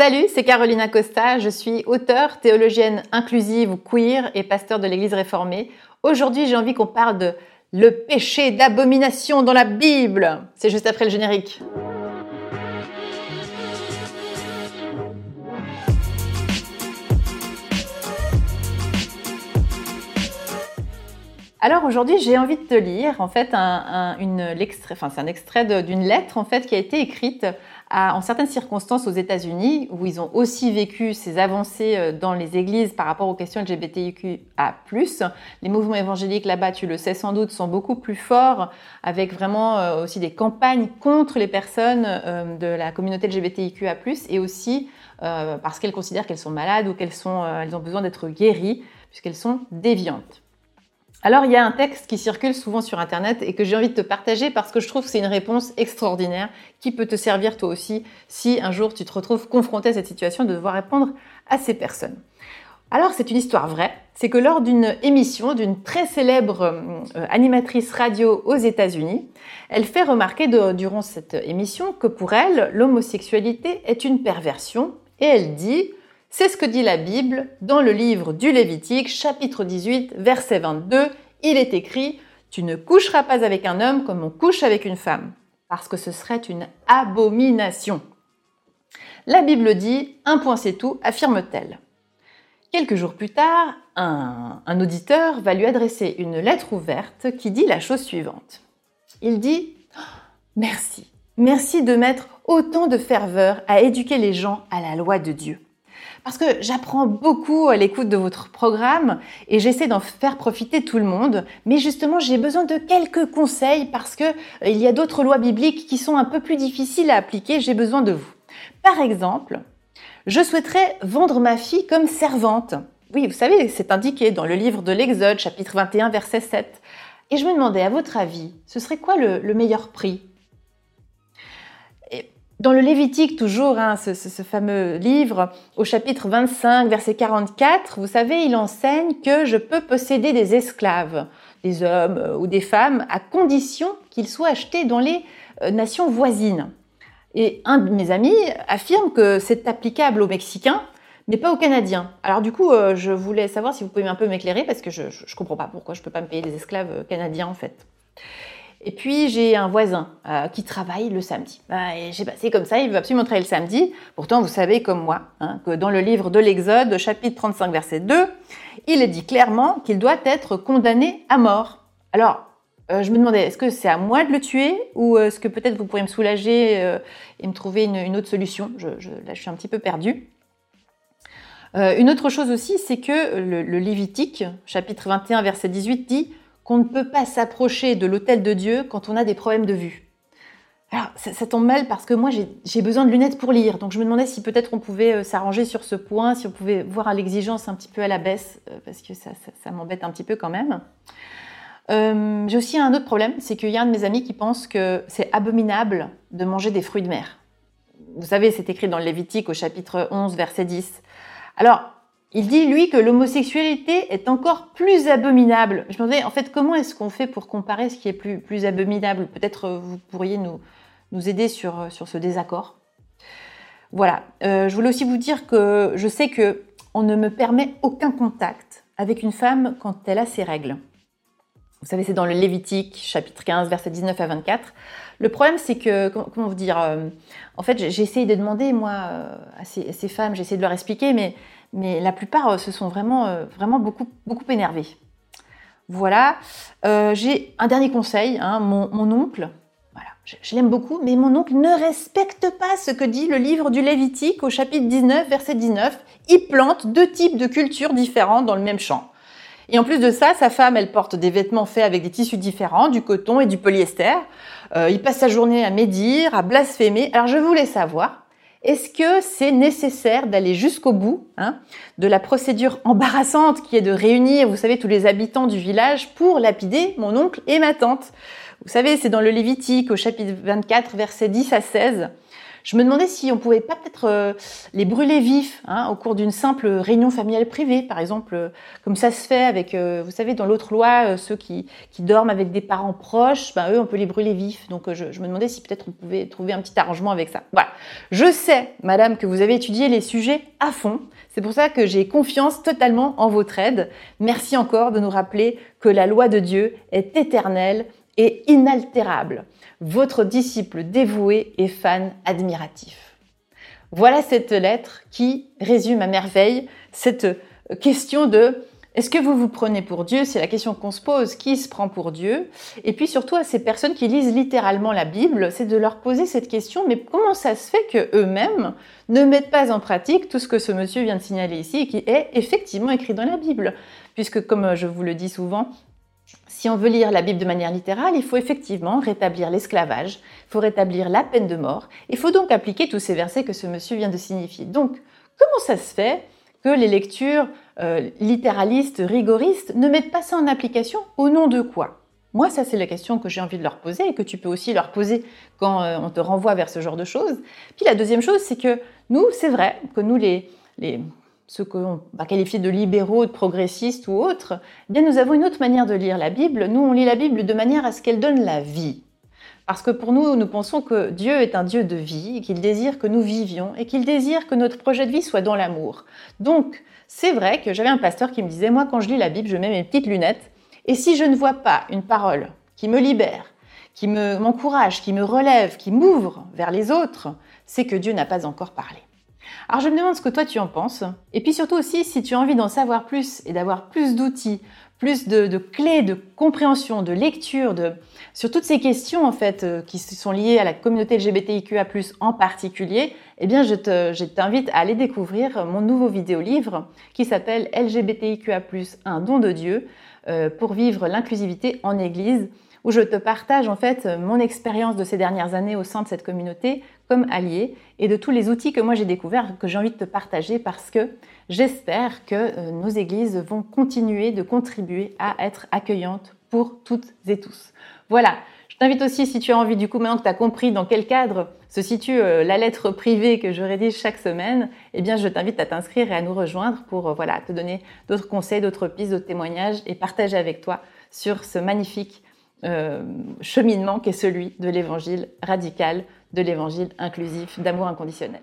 Salut, c'est Carolina Costa, je suis auteure, théologienne inclusive queer et pasteur de l'Église réformée. Aujourd'hui, j'ai envie qu'on parle de le péché d'abomination dans la Bible. C'est juste après le générique. Alors aujourd'hui, j'ai envie de te lire en fait un, une, extrait d'une lettre qui a été écrite en certaines circonstances aux États-Unis, où ils ont aussi vécu ces avancées euh, dans les églises par rapport aux questions LGBTIQA+. Les mouvements évangéliques là-bas, tu le sais sans doute, sont beaucoup plus forts, avec vraiment euh, aussi des campagnes contre les personnes euh, de la communauté LGBTIQA+, et aussi parce qu'elles considèrent qu'elles sont malades ou qu'elles elles ont besoin d'être guéries, puisqu'elles sont déviantes. Alors il y a un texte qui circule souvent sur Internet et que j'ai envie de te partager parce que je trouve que c'est une réponse extraordinaire qui peut te servir toi aussi si un jour tu te retrouves confronté à cette situation de devoir répondre à ces personnes. Alors c'est une histoire vraie, c'est que lors d'une émission d'une très célèbre euh, animatrice radio aux États-Unis, elle fait remarquer durant cette émission que pour elle, l'homosexualité est une perversion et elle dit c'est ce que dit la Bible dans le livre du Lévitique, chapitre 18, verset 22. Il est écrit Tu ne coucheras pas avec un homme comme on couche avec une femme, parce que ce serait une abomination. La Bible dit Un point c'est tout, affirme-t-elle. Quelques jours plus tard, un, un, auditeur va lui adresser une lettre ouverte qui dit la chose suivante. Il dit Merci, merci de mettre autant de ferveur à éduquer les gens à la loi de Dieu parce que j'apprends beaucoup à l'écoute de votre programme et j'essaie d'en faire profiter tout le monde. Mais justement, j'ai besoin de quelques conseils parce que euh, il y a d'autres lois bibliques qui sont un peu plus difficiles à appliquer. J'ai besoin de vous. Par exemple, je souhaiterais vendre ma fille comme servante. Oui, vous savez, c'est indiqué dans le livre de l'Exode, chapitre 21, verset 7. Et je me demandais, à votre avis, ce serait quoi le, le meilleur prix? Dans le Lévitique, toujours, hein, ce, fameux livre, au chapitre 25, verset 44, vous savez, il enseigne que je peux posséder des esclaves, des hommes euh, ou des femmes, à condition qu'ils soient achetés dans les euh, nations voisines. Et un de mes amis affirme que c'est applicable aux Mexicains, mais pas aux Canadiens. Alors du coup, euh, je voulais savoir si vous pouvez un peu m'éclairer, parce que je ne comprends pas pourquoi je ne peux pas me payer des esclaves canadiens, en fait. Et puis j'ai un voisin euh, qui travaille le samedi. Bah, c'est comme ça, il veut absolument travailler le samedi. Pourtant, vous savez comme moi hein, que dans le livre de l'Exode, chapitre 35, verset 2, il est dit clairement qu'il doit être condamné à mort. Alors, euh, je me demandais, est-ce que c'est à moi de le tuer ou est-ce que peut-être vous pourriez me soulager euh, et me trouver une, autre solution? Là, je suis un petit peu perdue. une autre chose aussi, c'est que le, le Lévitique, chapitre 21, verset 18, dit qu'on ne peut pas s'approcher de l'autel de Dieu quand on a des problèmes de vue. Alors, ça, tombe mal parce que moi, j'ai besoin de lunettes pour lire. Donc, je me demandais si peut-être on pouvait euh, s'arranger sur ce point, si on pouvait voir l'exigence un petit peu à la baisse, euh, parce que ça, m'embête un petit peu quand même. Euh, j'ai aussi un autre problème, c'est qu'il y a un de mes amis qui pense que c'est abominable de manger des fruits de mer. Vous savez, c'est écrit dans le Lévitique au chapitre 11, verset 10. Alors, il dit, lui, que l'homosexualité est encore plus abominable. Je me demandais, en fait, comment est-ce qu'on fait pour comparer ce qui est plus, plus abominable? Peut-être euh, vous pourriez nous, aider sur, euh, sur ce désaccord. Voilà. Euh, je voulais aussi vous dire que je sais que on ne me permet aucun contact avec une femme quand elle a ses règles. Vous savez, c'est dans le Lévitique, chapitre 15, versets 19 à 24. Le problème, c'est que, comment vous dire, en fait, j'ai de demander, moi, à ces, femmes, j'ai de leur expliquer, mais mais la plupart euh, se sont vraiment, euh, vraiment beaucoup, beaucoup énervés. Voilà. Euh, j'ai un dernier conseil. Hein, mon, oncle, voilà, je, l'aime beaucoup, mais mon oncle ne respecte pas ce que dit le livre du Lévitique au chapitre 19, verset 19. Il plante deux types de cultures différentes dans le même champ. Et en plus de ça, sa femme, elle porte des vêtements faits avec des tissus différents, du coton et du polyester. il passe sa journée à médire, à blasphémer. Alors je voulais savoir, est-ce que c'est nécessaire d'aller jusqu'au bout hein, de la procédure embarrassante qui est de réunir, vous savez, tous les habitants du village pour lapider mon oncle et ma tante? Vous savez, c'est dans le Lévitique au chapitre 24, versets 10 à 16. Je me demandais si on pouvait pas peut-être euh, les brûler vifs hein, au cours d'une simple réunion familiale privée, par exemple, euh, comme ça se fait avec, euh, vous savez, dans l'autre loi, ceux qui, dorment avec des parents proches, ben, eux, on peut les brûler vifs. Donc je, je me demandais si peut-être on pouvait trouver un petit arrangement avec ça. Voilà. Je sais, madame, que vous avez étudié les sujets à fond. C'est pour ça que j'ai confiance totalement en votre aide. Merci encore de nous rappeler que la loi de Dieu est éternelle inaltérable votre disciple dévoué et fan admiratif. Voilà cette lettre qui résume à merveille cette question de est-ce que vous vous prenez pour Dieu? C'est la question qu'on se pose. Qui se prend pour Dieu? Et puis surtout à ces personnes qui lisent littéralement la Bible, c'est de leur poser cette question. Mais comment ça se fait que eux-mêmes ne mettent pas en pratique tout ce que ce monsieur vient de signaler ici et qui est effectivement écrit dans la Bible? Puisque, comme je vous le dis souvent, si on veut lire la Bible de manière littérale, il faut effectivement rétablir l'esclavage, il faut rétablir la peine de mort, il faut donc appliquer tous ces versets que ce monsieur vient de signifier. Donc, comment ça se fait que les lectures euh, littéralistes, rigoristes ne mettent pas ça en application Au nom de quoi? Moi, ça c'est la question que j'ai envie de leur poser et que tu peux aussi leur poser quand euh, on te renvoie vers ce genre de choses. Puis la deuxième chose, c'est que nous, c'est vrai que nous, les, les ce qu'on va qualifier de libéraux, de progressistes ou autres, eh bien nous avons une autre manière de lire la Bible. Nous, on lit la Bible de manière à ce qu'elle donne la vie. Parce que pour nous, nous pensons que Dieu est un Dieu de vie, qu'il désire que nous vivions et qu'il désire que notre projet de vie soit dans l'amour. Donc, c'est vrai que j'avais un pasteur qui me disait, moi, quand je lis la Bible, je mets mes petites lunettes, et si je ne vois pas une parole qui me libère, qui m'encourage, qui me relève, qui m'ouvre vers les autres, c'est que Dieu n'a pas encore parlé. Alors je me demande ce que toi tu en penses. Et puis surtout aussi, si tu as envie d'en savoir plus et d'avoir plus d'outils, plus de, clés de compréhension, de lecture, de, sur toutes ces questions en fait euh, qui sont liées à la communauté LGBTIQA+, en particulier, eh bien je, t'invite à aller découvrir mon nouveau vidéo-livre qui s'appelle LGBTIQA+, un don de Dieu euh, pour vivre l'inclusivité en Église où je te partage en fait mon expérience de ces dernières années au sein de cette communauté comme allié et de tous les outils que moi j'ai découverts que j'ai envie de te partager parce que j'espère que euh, nos églises vont continuer de contribuer à être accueillantes pour toutes et tous. Voilà, je t'invite aussi, si tu as envie, du coup, maintenant que tu as compris dans quel cadre se situe euh, la lettre privée que je rédige chaque semaine, eh bien, je t'invite à t'inscrire et à nous rejoindre pour, euh, voilà, te donner d'autres conseils, d'autres pistes, d'autres témoignages et partager avec toi sur ce magnifique euh, cheminement qu'est celui de l'évangile radical, de l'évangile inclusif, d'amour inconditionnel.